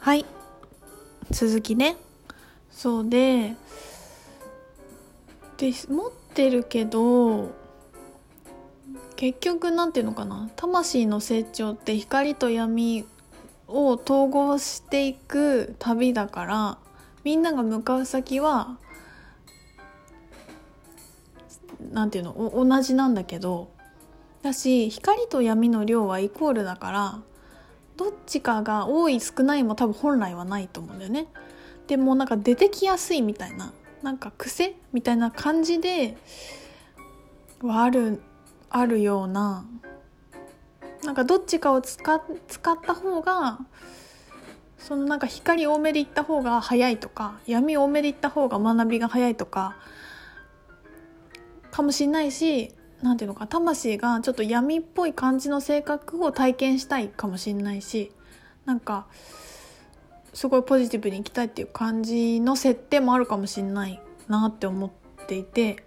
はい。続きね。そうでで持ってるけど結局なんていうのかな。魂の成長って光と闇を統合していく旅だからみんなが向かう先はなんていうの同じなんだけど。だし光と闇の量はイコールだからどっちかが多い少ないも多分本来はないと思うんだよね。でもなんか出てきやすいみたいななんか癖みたいな感じではあるあるようななんかどっちかを使使った方がそのなんか光多めでいった方が早いとか闇多めでいった方が学びが早いとかかもしんないしなんていうのか魂がちょっと闇っぽい感じの性格を体験したいかもしんないしなんかすごいポジティブに生きたいっていう感じの設定もあるかもしんないなって思っていて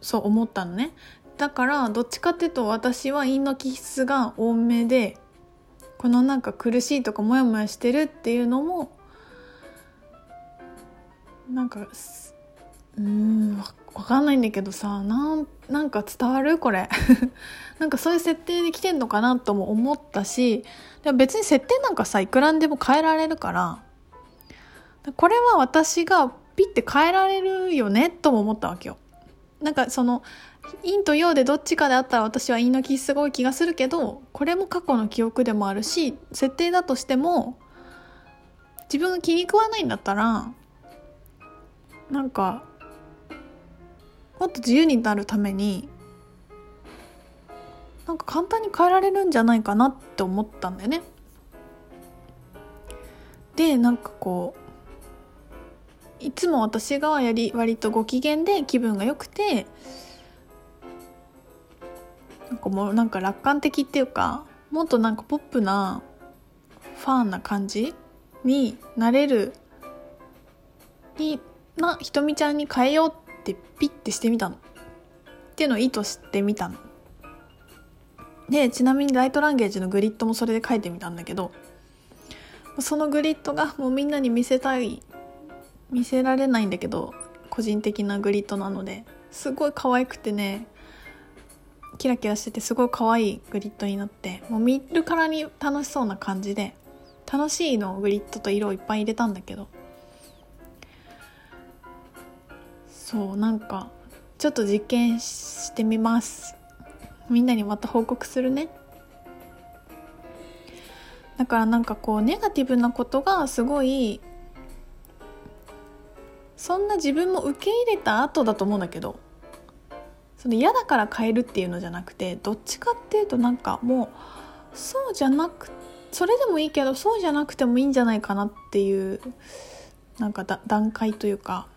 そう思ったのね。だからどっちかっていうと私は陰の気質が多めでこのなんか苦しいとかモヤモヤしてるっていうのもなんかうん。わかんないんだけどさなんなんか伝わるこれ。なんかそういう設定で来てんのかなとも思ったしでも別に設定なんかさいくらんでも変えられるからこれは私がピッて変えられるよねとも思ったわけよ。なんかその陰と陽でどっちかであったら私は陰の気すごい気がするけどこれも過去の記憶でもあるし設定だとしても自分が気に食わないんだったらなんかもっと自由になるためになんか簡単に変えられるんじゃないかなって思ったんだよね。でなんかこういつも私がやり割とご機嫌で気分が良くてなんかもうなんか楽観的っていうかもっとなんかポップなファンな感じになれるになひとみちゃんに変えようってピッてしてみたの。っていうのを意図してみたの。でちなみにライトランゲージのグリッドもそれで書いてみたんだけどそのグリッドがもうみんなに見せたい見せられないんだけど個人的なグリッドなのですごい可愛くてねキラキラしててすごい可愛いグリッドになってもう見るからに楽しそうな感じで楽しいのグリッドと色をいっぱい入れたんだけどそうなんかちょっと実験してみます。みんなにまた報告するね。だからなんかこうネガティブなことがすごいそんな自分も受け入れた後だと思うんだけどその嫌だから変えるっていうのじゃなくてどっちかっていうとなんかもうそうじゃなくそれでもいいけどそうじゃなくてもいいんじゃないかなっていうなんか段階というか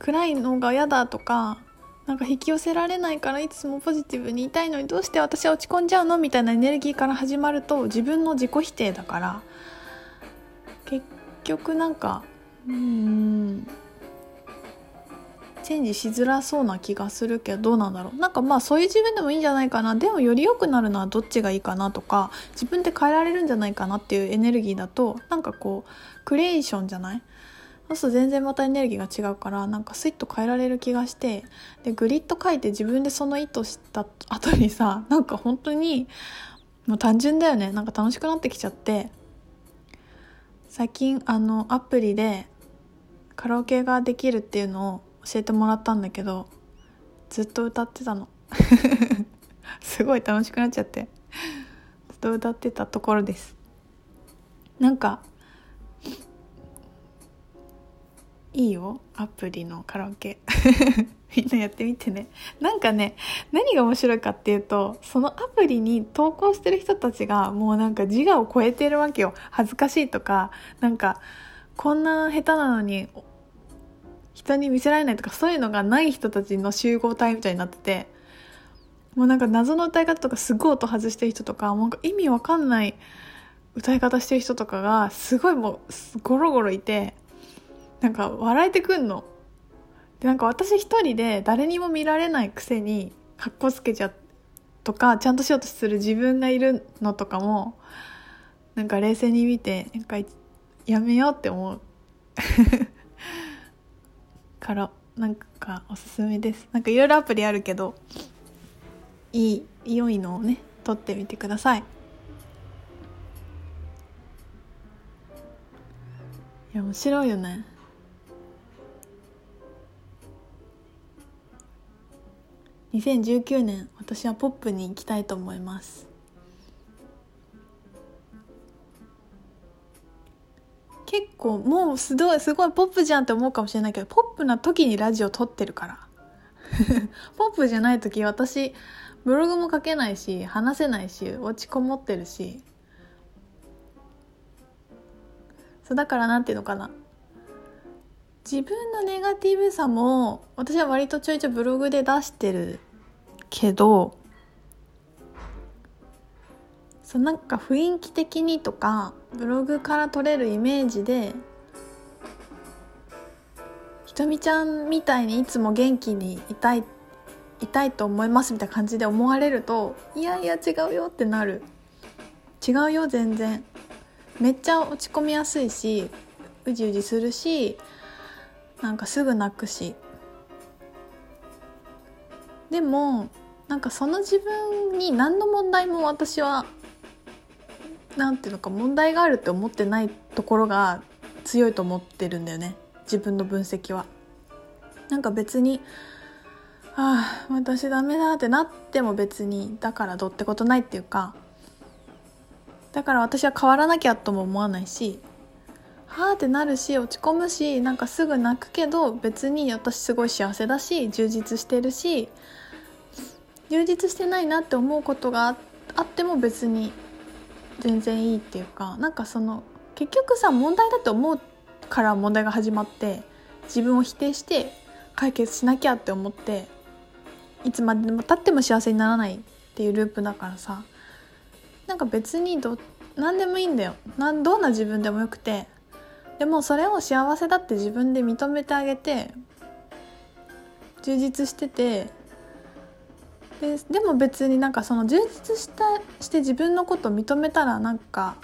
暗いのが嫌だとかなんか引き寄せられないからいつもポジティブにいたいのにどうして私は落ち込んじゃうのみたいなエネルギーから始まると自分の自己否定だから結局なんかうんチェンジしづらそうな気がするけどどうなんだろう。なんかまあそういう自分でもいいんじゃないかな。でもより良くなるのはどっちがいいかなとか自分で変えられるんじゃないかなっていうエネルギーだとなんかこうクリエーションじゃない？そうすると全然またエネルギーが違うからなんかスイッと変えられる気がしてでグリッド書いて自分でその意図した後にさなんか本当にもう単純だよね。なんか楽しくなってきちゃって。最近あのアプリでカラオケができるっていうのを教えてもらったんだけどずっと歌ってたの。すごい楽しくなっちゃって。ずっと歌ってたところです。なんかいいよアプリのカラオケ。みんなやってみてね。なんかね何が面白いかっていうとそのアプリに投稿してる人たちがもうなんか自我を超えてるわけよ。恥ずかしいとかなんかこんな下手なのに人に見せられないとかそういうのがない人たちの集合体みたいになっててもうなんか謎の歌い方とかすごい音外してる人とかもう意味わかんない歌い方してる人とかがすごいもうゴロゴロいてなんか笑えてくんの。でなんか私一人で誰にも見られないくせにかっこつけちゃとかちゃんとしようとする自分がいるのとかもなんか冷静に見てなんかやめようって思う。からなんかおすすめです。なんかいろいろアプリあるけどいい良いのをね撮ってみてください。いや面白いよね。2019年私はポップに行きたいと思います。結構もうすごいすごいポップじゃんって思うかもしれないけどポップな時にラジオ撮ってるから。ポップじゃない時私ブログも書けないし話せないし落ちこもってるし。そうだからなんていうのかな。自分のネガティブさも私は割とちょいちょいブログで出してるけどそうなんか雰囲気的にとかブログから取れるイメージでひとみちゃんみたいにいつも元気にいたいいたいと思いますみたいな感じで思われるといやいや違うよってなる。違うよ全然。めっちゃ落ち込みやすいしうじうじするしなんかすぐ泣くし。でもなんかその自分に何の問題も私はなんていうのか問題があるって思ってないところが強いと思ってるんだよね。自分の分析は。なんか別にああ私ダメだってなっても別にだからどうってことないっていうか。だから私は変わらなきゃとも思わないしはあってなるし落ち込むしなんかすぐ泣くけど別に私すごい幸せだし充実してるし充実してないなって思うことがあっても別に全然いいっていうかなんかその結局さ問題だって思うから問題が始まって自分を否定して解決しなきゃって思っていつまでも経っても幸せにならないっていうループだからさなんか別にど何でもいいんだよ。などんな自分でもよくてでもそれを幸せだって自分で認めてあげて充実しててででも別になんかその充実したして自分のことを認めたらなんか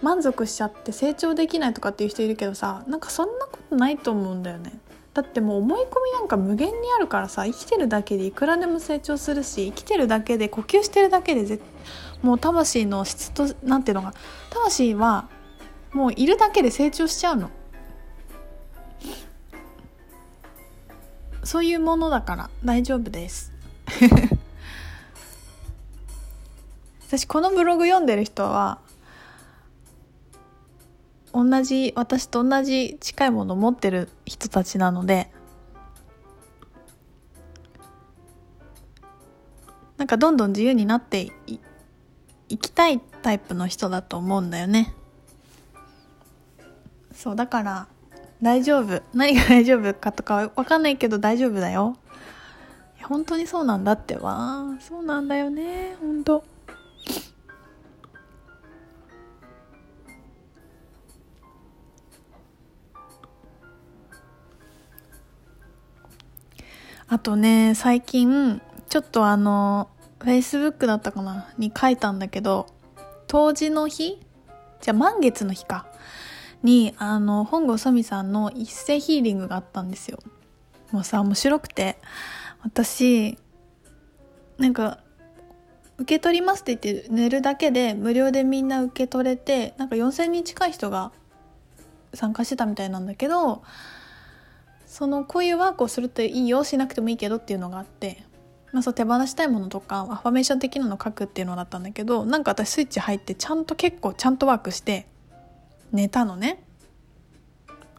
満足しちゃって成長できないとかっていう人いるけどさなんかそんなことないと思うんだよね。だってもう思い込みなんか無限にあるからさ生きてるだけでいくらでも成長するし生きてるだけで呼吸してるだけでぜもう魂の質となんていうのか魂はもういるだけで成長しちゃうの。そういうものだから。大丈夫です。私このブログ読んでる人は同じ私と同じ近いものを持ってる人たちなのでなんかどんどん自由になっていいきたいタイプの人だと思うんだよね。そうだから大丈夫。何が大丈夫かとかわかんないけど大丈夫だよ。本当にそうなんだってわ。そうなんだよね本当。あとね最近ちょっとあの Facebook だったかなに書いたんだけど冬至の日？じゃあ満月の日か。にあの本郷ソミさんの一斉ヒーリングがあったんですよ。もうさ面白くて。私なんか受け取りますって言って寝るだけで無料でみんな受け取れてなんか4,000人近い人が参加してたみたいなんだけどそのこういうワークをするといいよしなくてもいいけどっていうのがあって、まあ、そう手放したいものとかアファメーション的なの書くっていうのだったんだけどなんか私スイッチ入ってちゃんと結構ちゃんとワークして寝たのね。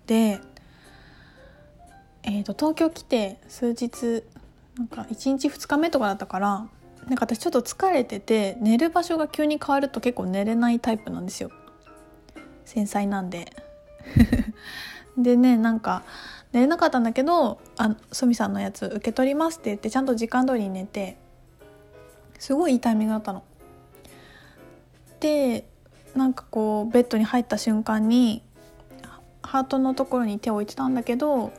で、えーと、東京来て数日なんか1日2日目とかだったからなんか私ちょっと疲れてて寝る場所が急に変わると結構寝れないタイプなんですよ繊細なんで でねなんか寝れなかったんだけどあソミさんのやつ受け取りますって言ってちゃんと時間通りに寝てすごいいいタイミングだったの。でなんかこうベッドに入った瞬間にハートのところに手を置いてたんだけど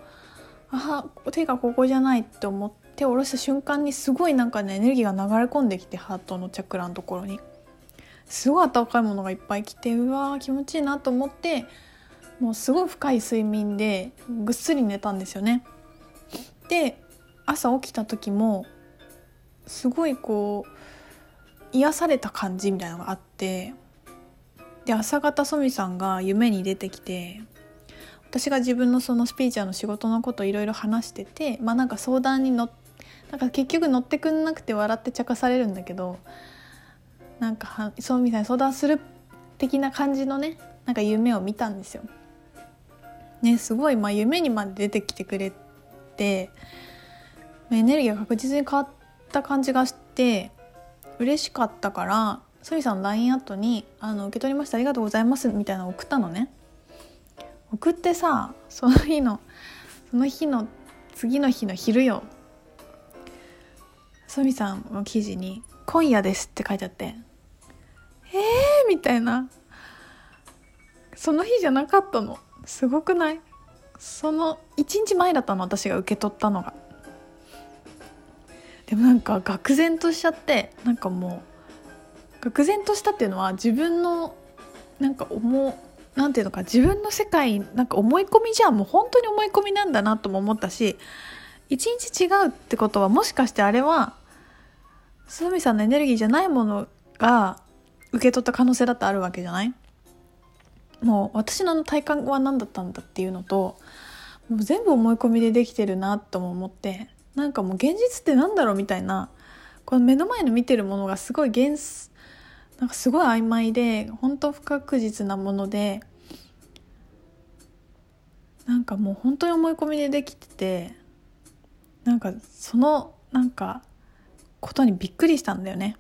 あ手がここじゃないって思っ手を下ろした瞬間にすごいなんかねエネルギーが流れ込んできてハートのチャクラのところにすごい温かいものがいっぱい来てうわー気持ちいいなと思ってもうすごい深い睡眠でぐっすり寝たんですよね。で朝起きた時もすごいこう癒された感じみたいなのがあってで朝方ソミさんが夢に出てきて私が自分のそのスピーチャーの仕事のこといろいろ話しててまあなんか相談に乗なんか結局乗ってくんなくて笑って茶化されるんだけどなんかソミさんに相談する的な感じのねなんか夢を見たんですよ。ねすごいまあ夢にまで出てきてくれてエネルギーが確実に変わった感じがして嬉しかったからソミさん LINE アットにあの「受け取りました。ありがとうございます」みたいなの送ったのね。送ってさその日のその日の次の日の昼よ。ソミさんの記事に「今夜です」って書いてあって「えー!」みたいな。その日じゃなかったの。すごくない？その1日前だったの私が受け取ったのが。でもなんか愕然としちゃってなんかもう愕然としたっていうのは自分のなんか思うなんていうのか自分の世界なんか思い込みじゃんもう本当に思い込みなんだなとも思ったし一日違うってことはもしかしてあれは須美さんのエネルギーじゃないものが受け取った可能性だってあるわけじゃない？もう私の体感は何だったんだっていうのともう全部思い込みでできてるなとも思ってなんかもう現実ってなんだろうみたいなこの目の前の見てるものがすごい現なんかすごい曖昧で本当不確実なものでなんかもう本当に思い込みでできててなんかそのなんかことにびっくりしたんだよね。